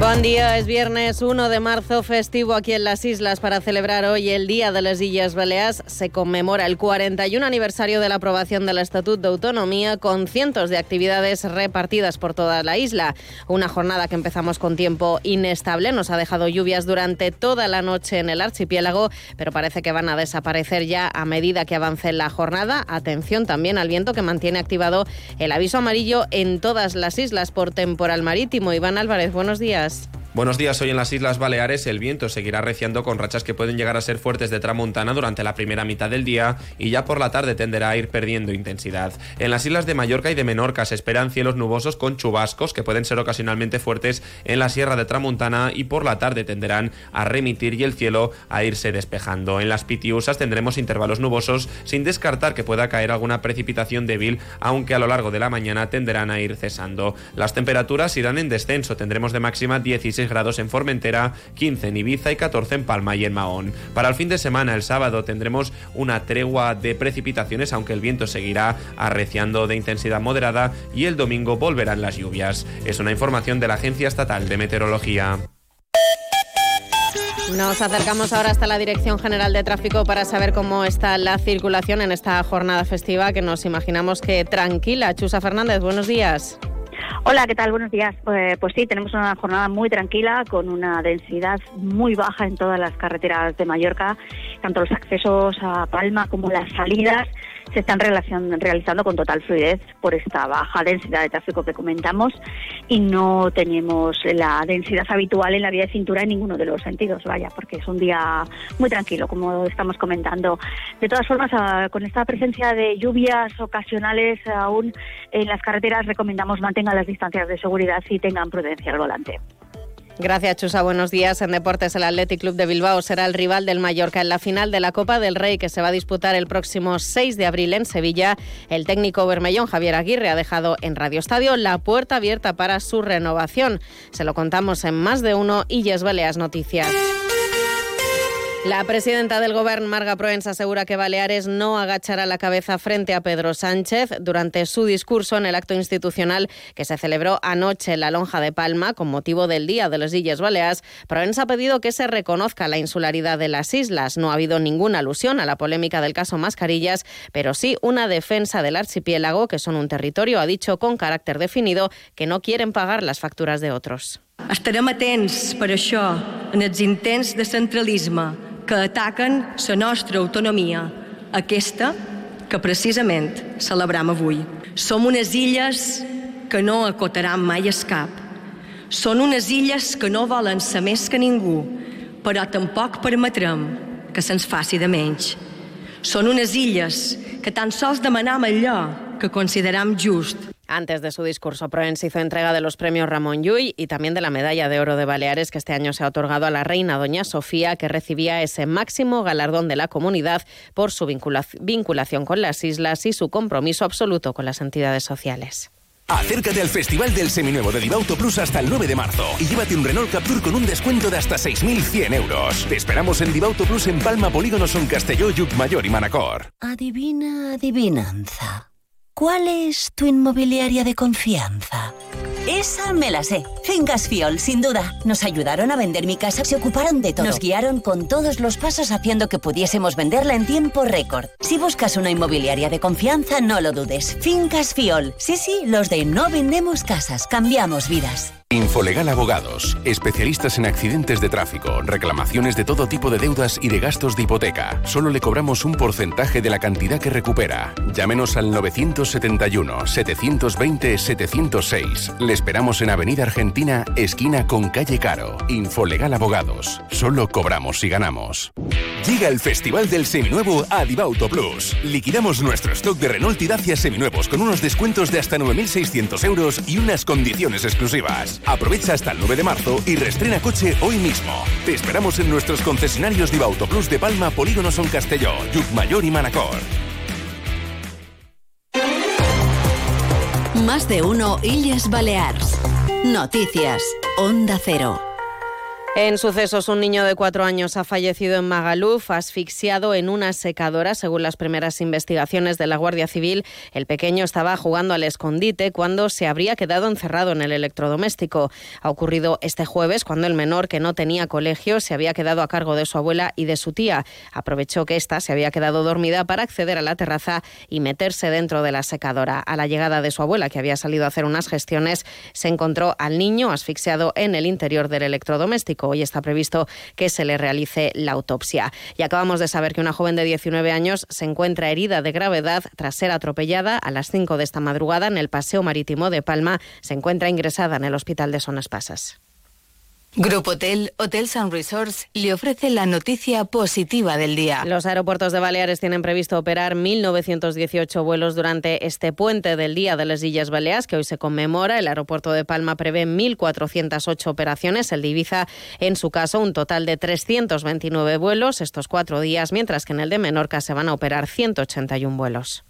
Buen día, es viernes 1 de marzo, festivo aquí en las islas para celebrar hoy el Día de las Islas Baleares. Se conmemora el 41 aniversario de la aprobación del Estatuto de Autonomía con cientos de actividades repartidas por toda la isla. Una jornada que empezamos con tiempo inestable, nos ha dejado lluvias durante toda la noche en el archipiélago, pero parece que van a desaparecer ya a medida que avance la jornada. Atención también al viento que mantiene activado el aviso amarillo en todas las islas por temporal marítimo. Iván Álvarez, buenos días. us. Buenos días. Hoy en las Islas Baleares el viento seguirá reciando con rachas que pueden llegar a ser fuertes de tramontana durante la primera mitad del día y ya por la tarde tenderá a ir perdiendo intensidad. En las islas de Mallorca y de Menorca se esperan cielos nubosos con chubascos que pueden ser ocasionalmente fuertes en la Sierra de Tramontana y por la tarde tenderán a remitir y el cielo a irse despejando. En las Pitiusas tendremos intervalos nubosos sin descartar que pueda caer alguna precipitación débil, aunque a lo largo de la mañana tenderán a ir cesando. Las temperaturas irán en descenso, tendremos de máxima 16 grados en Formentera, 15 en Ibiza y 14 en Palma y en Mahón. Para el fin de semana, el sábado, tendremos una tregua de precipitaciones, aunque el viento seguirá arreciando de intensidad moderada y el domingo volverán las lluvias. Es una información de la Agencia Estatal de Meteorología. Nos acercamos ahora hasta la Dirección General de Tráfico para saber cómo está la circulación en esta jornada festiva que nos imaginamos que tranquila. Chusa Fernández, buenos días. Hola, ¿qué tal? Buenos días. Pues, pues, sí, tenemos una jornada muy tranquila, con una densidad muy baja en todas las carreteras de Mallorca, tanto los accesos a Palma como las salidas se están realizando con total fluidez por esta baja densidad de tráfico que comentamos y no tenemos la densidad habitual en la vía de cintura en ninguno de los sentidos, vaya, porque es un día muy tranquilo, como estamos comentando. De todas formas, ah, con esta presencia de lluvias ocasionales aún en las carreteras, recomendamos mantengan las distancias de seguridad y tengan prudencia al volante. Gracias, Chusa. Buenos días. En deportes, el Athletic Club de Bilbao será el rival del Mallorca en la final de la Copa del Rey que se va a disputar el próximo 6 de abril en Sevilla. El técnico bermellón Javier Aguirre ha dejado en Radio Estadio la puerta abierta para su renovación. Se lo contamos en más de uno y Yes Baleas Noticias. La presidenta del Gobierno, Marga Proens, asegura que Baleares no agachará la cabeza frente a Pedro Sánchez durante su discurso en el acto institucional que se celebró anoche en la Lonja de Palma con motivo del Día de las Illes Baleares. Proens ha pedido que se reconozca la insularidad de las islas. No ha habido ninguna alusión a la polémica del caso Mascarillas, pero sí una defensa del archipiélago, que son un territorio, ha dicho con carácter definido, que no quieren pagar las facturas de otros. Estarem atents per això en els intents de centralisme que ataquen la nostra autonomia, aquesta que precisament celebram avui. Som unes illes que no acotaran mai el cap. Són unes illes que no volen ser més que ningú, però tampoc permetrem que se'ns faci de menys. Són unes illes que tan sols demanam allò que consideram just Antes de su discurso, Proens hizo entrega de los premios Ramón Llull y también de la Medalla de Oro de Baleares que este año se ha otorgado a la reina Doña Sofía, que recibía ese máximo galardón de la comunidad por su vinculación con las islas y su compromiso absoluto con las entidades sociales. Acércate al Festival del Seminuevo de Divauto Plus hasta el 9 de marzo y llévate un Renault Captur con un descuento de hasta 6.100 euros. Te esperamos en Divauto Plus en Palma, Polígono Son Castelló, Mayor y Manacor. Adivina, adivinanza. ¿Cuál es tu inmobiliaria de confianza? Esa me la sé. Fincas Fiol, sin duda. Nos ayudaron a vender mi casa, se ocuparon de todo. Nos guiaron con todos los pasos haciendo que pudiésemos venderla en tiempo récord. Si buscas una inmobiliaria de confianza, no lo dudes. Fincas Fiol. Sí, sí, los de no vendemos casas, cambiamos vidas. Infolegal Abogados, especialistas en accidentes de tráfico, reclamaciones de todo tipo de deudas y de gastos de hipoteca. Solo le cobramos un porcentaje de la cantidad que recupera. Llámenos al 971-720-706. Le esperamos en Avenida Argentina, esquina con calle Caro. Infolegal Abogados. Solo cobramos si ganamos. Llega el Festival del Seminuevo a Divauto Plus. Liquidamos nuestro stock de Renault y Dacia seminuevos con unos descuentos de hasta 9.600 euros y unas condiciones exclusivas. Aprovecha hasta el 9 de marzo y restrena coche hoy mismo. Te esperamos en nuestros concesionarios Diva Autoplus de Palma, Polígono Son Castelló, Mayor y Manacor. Más de uno Illes Balears. Noticias. Onda Cero. En sucesos, un niño de cuatro años ha fallecido en Magaluf, asfixiado en una secadora. Según las primeras investigaciones de la Guardia Civil, el pequeño estaba jugando al escondite cuando se habría quedado encerrado en el electrodoméstico. Ha ocurrido este jueves cuando el menor, que no tenía colegio, se había quedado a cargo de su abuela y de su tía. Aprovechó que ésta se había quedado dormida para acceder a la terraza y meterse dentro de la secadora. A la llegada de su abuela, que había salido a hacer unas gestiones, se encontró al niño asfixiado en el interior del electrodoméstico. Hoy está previsto que se le realice la autopsia. Y acabamos de saber que una joven de 19 años se encuentra herida de gravedad tras ser atropellada a las 5 de esta madrugada en el Paseo Marítimo de Palma. Se encuentra ingresada en el Hospital de Sonas Pasas. Grupo Hotel, Hotels and Resorts le ofrece la noticia positiva del día. Los aeropuertos de Baleares tienen previsto operar 1.918 vuelos durante este puente del Día de las Islas Baleares, que hoy se conmemora. El aeropuerto de Palma prevé 1.408 operaciones, el de Ibiza, en su caso, un total de 329 vuelos estos cuatro días, mientras que en el de Menorca se van a operar 181 vuelos.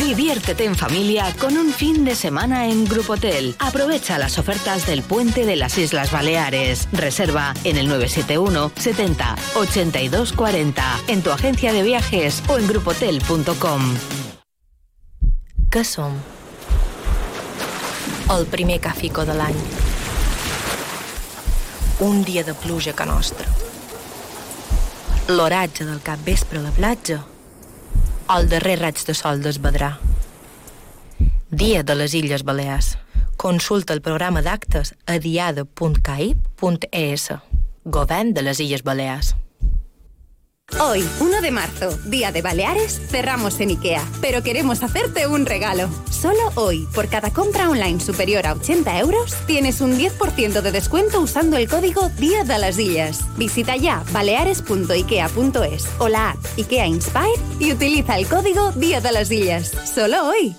Diviértete en familia con un fin de semana en Grupo Hotel. Aprovecha las ofertas del puente de las Islas Baleares. Reserva en el 971 70 82 40 en tu agencia de viajes o en grupotel.com. Què som? El primer cafico de l'any. Un dia de pluja que nostra. L'oratge del cap vespre a la platja el darrer raig de sol d'esbadrà. Dia de les Illes Balears. Consulta el programa d'actes a diada.caip.es. Govern de les Illes Balears. Hoy, 1 de marzo, Día de Baleares, cerramos en IKEA, pero queremos hacerte un regalo. Solo hoy, por cada compra online superior a 80 euros, tienes un 10% de descuento usando el código Día de las Illas. Visita ya baleares.ikea.es o la app IKEA Inspire y utiliza el código Día de las Illas. Solo hoy.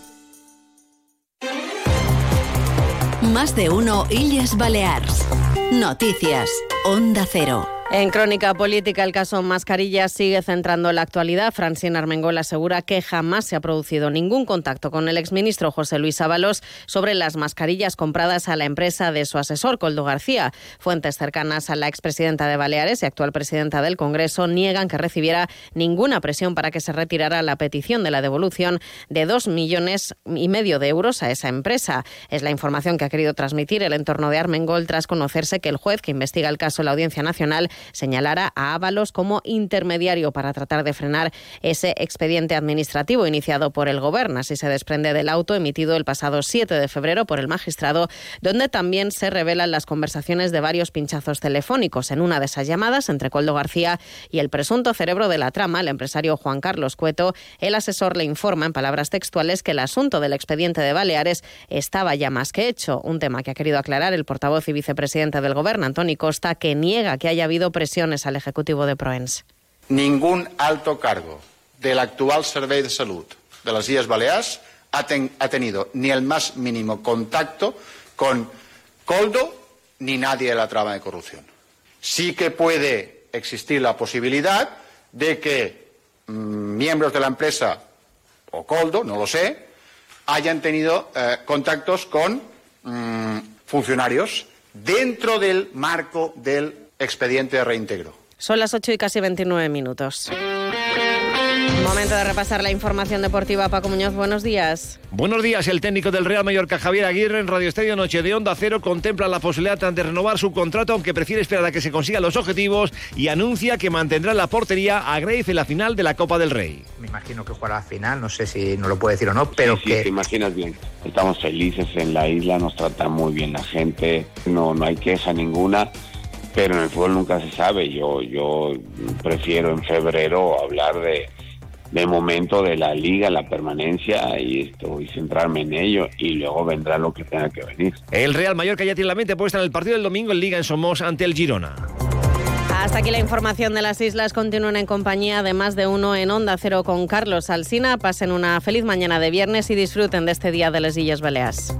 Más de uno Illes Balears. Noticias. Onda Cero. En Crónica Política, el caso Mascarillas sigue centrando la actualidad. Francina Armengol asegura que jamás se ha producido ningún contacto con el exministro José Luis Ábalos sobre las mascarillas compradas a la empresa de su asesor, Coldo García. Fuentes cercanas a la expresidenta de Baleares y actual presidenta del Congreso niegan que recibiera ninguna presión para que se retirara la petición de la devolución de dos millones y medio de euros a esa empresa. Es la información que ha querido transmitir el entorno de Armengol tras conocerse que el juez que investiga el caso en la Audiencia Nacional señalara a Ábalos como intermediario para tratar de frenar ese expediente administrativo iniciado por el Gobierno. Así se desprende del auto emitido el pasado 7 de febrero por el magistrado, donde también se revelan las conversaciones de varios pinchazos telefónicos. En una de esas llamadas, entre Coldo García y el presunto cerebro de la trama, el empresario Juan Carlos Cueto, el asesor le informa en palabras textuales que el asunto del expediente de Baleares estaba ya más que hecho. Un tema que ha querido aclarar el portavoz y vicepresidente del Gobierno, Antoni Costa, que niega que haya habido presiones al Ejecutivo de Proens. Ningún alto cargo del actual Servei de Salud de las Islas Baleares ha, ten, ha tenido ni el más mínimo contacto con Coldo ni nadie de la trama de corrupción. Sí que puede existir la posibilidad de que mmm, miembros de la empresa o Coldo, no lo sé, hayan tenido eh, contactos con mmm, funcionarios dentro del marco del expediente de reintegro. Son las 8 y casi 29 minutos. Momento de repasar la información deportiva. Paco Muñoz, buenos días. Buenos días. El técnico del Real Mallorca, Javier Aguirre, en Radio Estadio Noche de Onda Cero, contempla la posibilidad de renovar su contrato, aunque prefiere esperar a que se consigan los objetivos y anuncia que mantendrá la portería a Grace en la final de la Copa del Rey. Me imagino que jugará la final, no sé si no lo puede decir o no, pero sí, sí, que... te imaginas bien. Estamos felices en la isla, nos trata muy bien la gente, no, no hay queja ninguna pero en el fútbol nunca se sabe. Yo, yo prefiero en febrero hablar de, de momento de la liga, la permanencia y esto y centrarme en ello y luego vendrá lo que tenga que venir. El Real Mallorca ya tiene la mente puesta en el partido del domingo en Liga en Somos ante el Girona. Hasta aquí la información de las islas. Continúen en compañía de más de uno en Onda Cero con Carlos Alsina. Pasen una feliz mañana de viernes y disfruten de este día de las Illes Baleares.